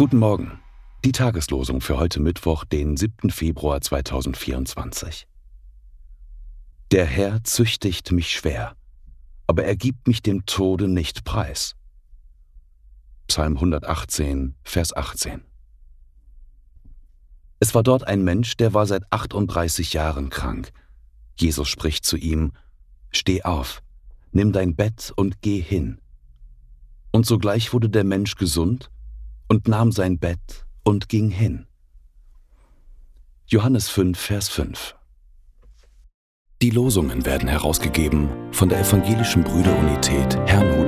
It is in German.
Morgen. Die Tageslosung für heute Mittwoch, den 7. Februar 2024. Der Herr züchtigt mich schwer, aber er gibt mich dem Tode nicht preis. Psalm 118, Vers 18. Es war dort ein Mensch, der war seit 38 Jahren krank. Jesus spricht zu ihm, Steh auf, nimm dein Bett und geh hin. Und sogleich wurde der Mensch gesund und nahm sein Bett und ging hin. Johannes 5, Vers 5 Die Losungen werden herausgegeben von der Evangelischen Brüderunität Brüdergemeine.